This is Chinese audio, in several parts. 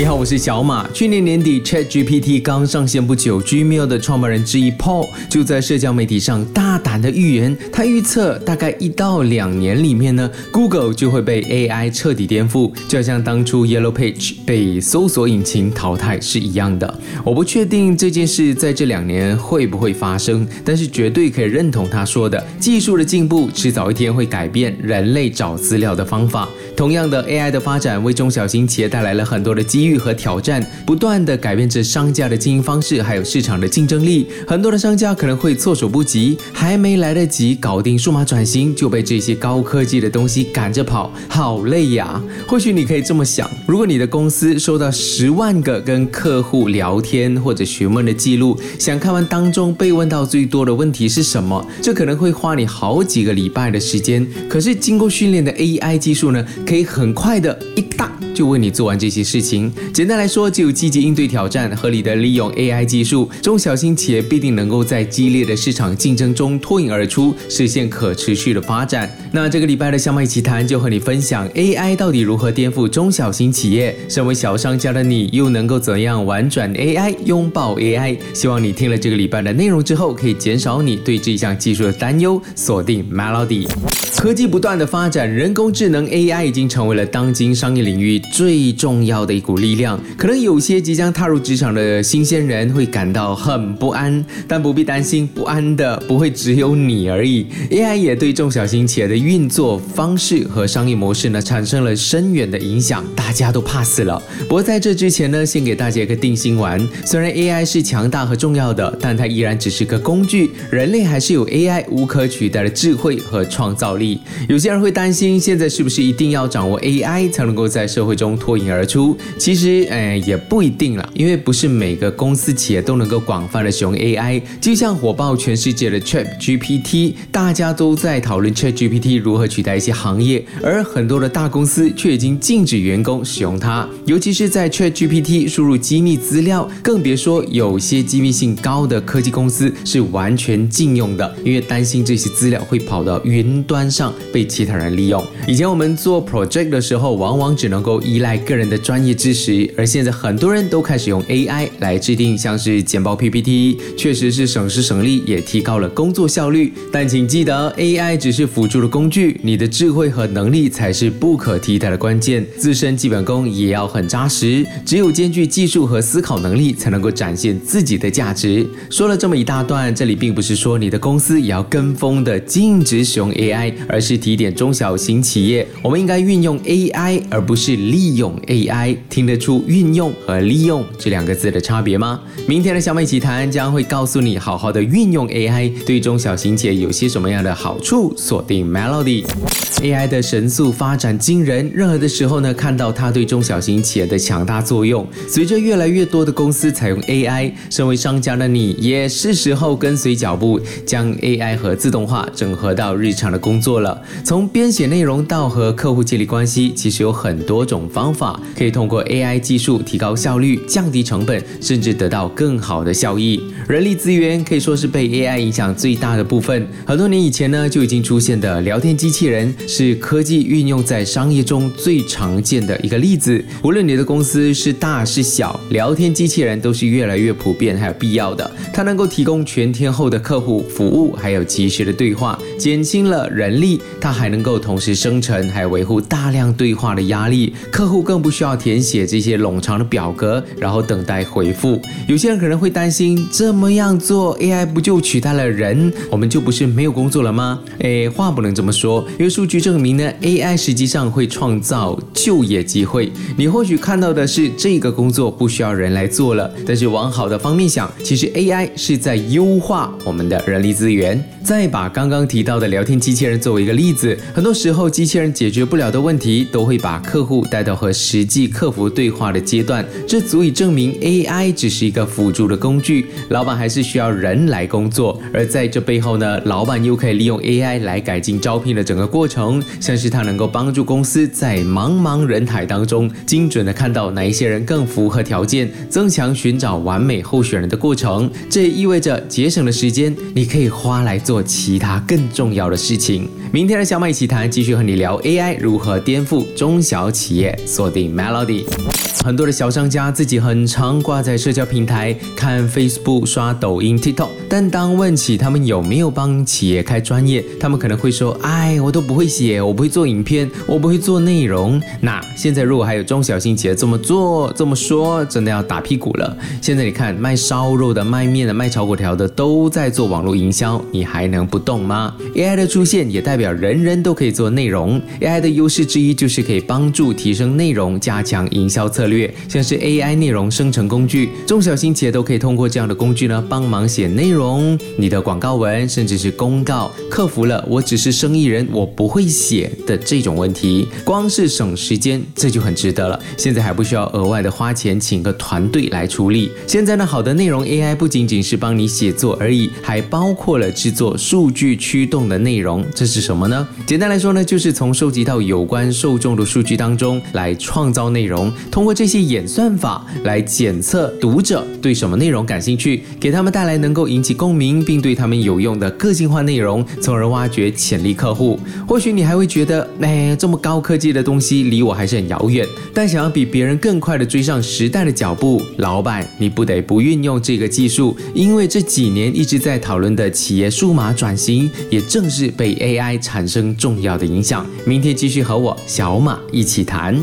你好，我是小马。去年年底，Chat GPT 刚上线不久，Gmail 的创办人之一 Paul 就在社交媒体上大胆的预言，他预测大概一到两年里面呢，Google 就会被 AI 彻底颠覆，就像当初 Yellow Page 被搜索引擎淘汰是一样的。我不确定这件事在这两年会不会发生，但是绝对可以认同他说的，技术的进步迟早一天会改变人类找资料的方法。同样的，AI 的发展为中小型企业带来了很多的机。机和挑战不断的改变着商家的经营方式，还有市场的竞争力。很多的商家可能会措手不及，还没来得及搞定数码转型，就被这些高科技的东西赶着跑，好累呀！或许你可以这么想：如果你的公司收到十万个跟客户聊天或者询问的记录，想看完当中被问到最多的问题是什么，这可能会花你好几个礼拜的时间。可是经过训练的 AI 技术呢，可以很快的一大就为你做完这些事情。简单来说，只有积极应对挑战，合理的利用 AI 技术，中小型企业必定能够在激烈的市场竞争中脱颖而出，实现可持续的发展。那这个礼拜的小麦奇谈就和你分享 AI 到底如何颠覆中小型企业，身为小商家的你又能够怎样玩转 AI，拥抱 AI？希望你听了这个礼拜的内容之后，可以减少你对这项技术的担忧。锁定 Melody，科技不断的发展，人工智能 AI 已经成为了当今商业领域最重要的一股。力量可能有些即将踏入职场的新鲜人会感到很不安，但不必担心，不安的不会只有你而已。AI 也对中小型企业的运作方式和商业模式呢产生了深远的影响，大家都怕死了。不过在这之前呢，先给大家一个定心丸：虽然 AI 是强大和重要的，但它依然只是个工具，人类还是有 AI 无可取代的智慧和创造力。有些人会担心，现在是不是一定要掌握 AI 才能够在社会中脱颖而出？其实，哎，也不一定了，因为不是每个公司企业都能够广泛的使用 AI。就像火爆全世界的 Chat GPT，大家都在讨论 Chat GPT 如何取代一些行业，而很多的大公司却已经禁止员工使用它。尤其是在 Chat GPT 输入机密资料，更别说有些机密性高的科技公司是完全禁用的，因为担心这些资料会跑到云端上被其他人利用。以前我们做 project 的时候，往往只能够依赖个人的专业知识。而现在很多人都开始用 AI 来制定像是简报 PPT，确实是省时省力，也提高了工作效率。但请记得，AI 只是辅助的工具，你的智慧和能力才是不可替代的关键。自身基本功也要很扎实，只有兼具技术和思考能力，才能够展现自己的价值。说了这么一大段，这里并不是说你的公司也要跟风的禁止使用 AI，而是提点中小型企业，我们应该运用 AI，而不是利用 AI。听。得出运用和利用这两个字的差别吗？明天的小美奇谈将会告诉你，好好的运用 AI 对中小型企业有些什么样的好处。锁定 Melody，AI 的神速发展惊人，任何的时候呢，看到它对中小型企业的强大作用。随着越来越多的公司采用 AI，身为商家的你也是时候跟随脚步，将 AI 和自动化整合到日常的工作了。从编写内容到和客户建立关系，其实有很多种方法可以通过 AI。技术提高效率、降低成本，甚至得到更好的效益。人力资源可以说是被 AI 影响最大的部分。很多年以前呢，就已经出现的聊天机器人，是科技运用在商业中最常见的一个例子。无论你的公司是大是小，聊天机器人都是越来越普遍还有必要的。它能够提供全天候的客户服务，还有及时的对话，减轻了人力。它还能够同时生成还有维护大量对话的压力，客户更不需要填写。这些冗长的表格，然后等待回复。有些人可能会担心，这么样做，AI 不就取代了人，我们就不是没有工作了吗？诶，话不能这么说，因为数据证明呢，AI 实际上会创造就业机会。你或许看到的是这个工作不需要人来做了，但是往好的方面想，其实 AI 是在优化我们的人力资源。再把刚刚提到的聊天机器人作为一个例子，很多时候机器人解决不了的问题，都会把客户带到和实际客服对话的阶段，这足以证明 AI 只是一个辅助的工具，老板还是需要人来工作。而在这背后呢，老板又可以利用 AI 来改进招聘的整个过程，像是它能够帮助公司在茫茫人海当中，精准的看到哪一些人更符合条件，增强寻找完美候选人的过程。这也意味着节省了时间，你可以花来做其他更重要的事情。明天的小马一起谈，继续和你聊 AI 如何颠覆中小企业。锁定 Melody。很多的小商家自己很常挂在社交平台看 Facebook、刷抖音、TikTok，但当问起他们有没有帮企业开专业，他们可能会说：“哎，我都不会写，我不会做影片，我不会做内容。”那现在如果还有中小型企业这么做、这么说，真的要打屁股了。现在你看，卖烧肉的、卖面的、卖炒粿条的都在做网络营销，你还能不动吗？AI 的出现也代表人人都可以做内容。AI 的优势之一就是可以帮助提升内容，加强营销策略。像是 AI 内容生成工具，中小型企业都可以通过这样的工具呢，帮忙写内容，容你的广告文，甚至是公告，克服了我只是生意人，我不会写的这种问题。光是省时间，这就很值得了。现在还不需要额外的花钱请个团队来处理。现在呢，好的内容 AI 不仅仅是帮你写作而已，还包括了制作数据驱动的内容。这是什么呢？简单来说呢，就是从收集到有关受众的数据当中来创造内容，通过这些演算法来检测读者对什么内容感兴趣，给他们带来能够引起共鸣并对他们有用的个性化内容，从而挖掘潜力客户。或许你还会觉得，哎，这么高科技的东西离我还是很遥远。但想要比别人更快的追上时代的脚步，老板你不得不运用这个技术，因为这几年一直在讨论的企业数码转型，也正是被 AI 产生重要的影响。明天继续和我小马一起谈。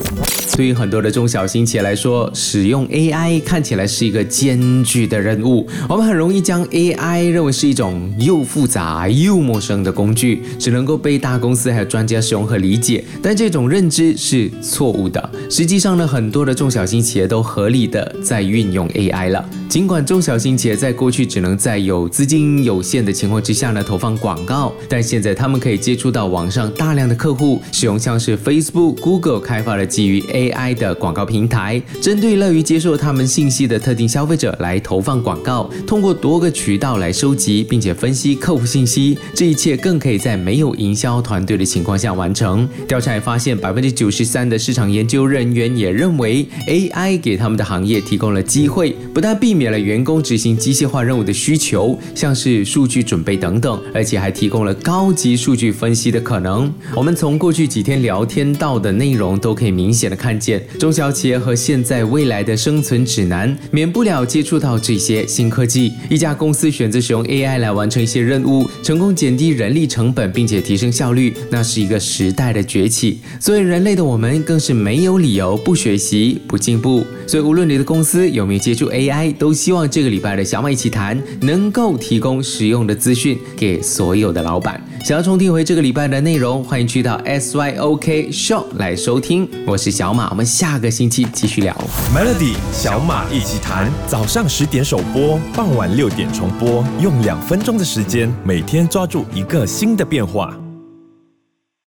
对于很多的中小型企业来说，使用 AI 看起来是一个艰巨的任务。我们很容易将 AI AI 认为是一种又复杂又陌生的工具，只能够被大公司还有专家使用和理解。但这种认知是错误的。实际上呢，很多的中小型企业都合理的在运用 AI 了。尽管中小型企业在过去只能在有资金有限的情况之下呢投放广告，但现在他们可以接触到网上大量的客户，使用像是 Facebook、Google 开发了基于 AI 的广告平台，针对乐于接受他们信息的特定消费者来投放广告，通过多个渠道来收集并且分析客户信息，这一切更可以在没有营销团队的情况下完成。调查也发现，百分之九十三的市场研究人员也认为 AI 给他们的行业提供了机会，不但避免了员工执行机械化任务的需求，像是数据准备等等，而且还提供了高级数据分析的可能。我们从过去几天聊天到的内容都可以明显的看见，中小企业和现在未来的生存指南，免不了接触到这些新科技。一家公司选择使用 AI 来完成一些任务，成功减低人力成本，并且提升效率，那是一个时代的崛起。所以人类的我们更是没有理由不学习、不进步。所以无论你的公司有没有接触 AI，都都希望这个礼拜的小马一起谈能够提供实用的资讯给所有的老板。想要重听回这个礼拜的内容，欢迎去到 SYOK Show 来收听。我是小马，我们下个星期继续聊 Melody 小马一起谈。早上十点首播，傍晚六点重播，用两分钟的时间，每天抓住一个新的变化。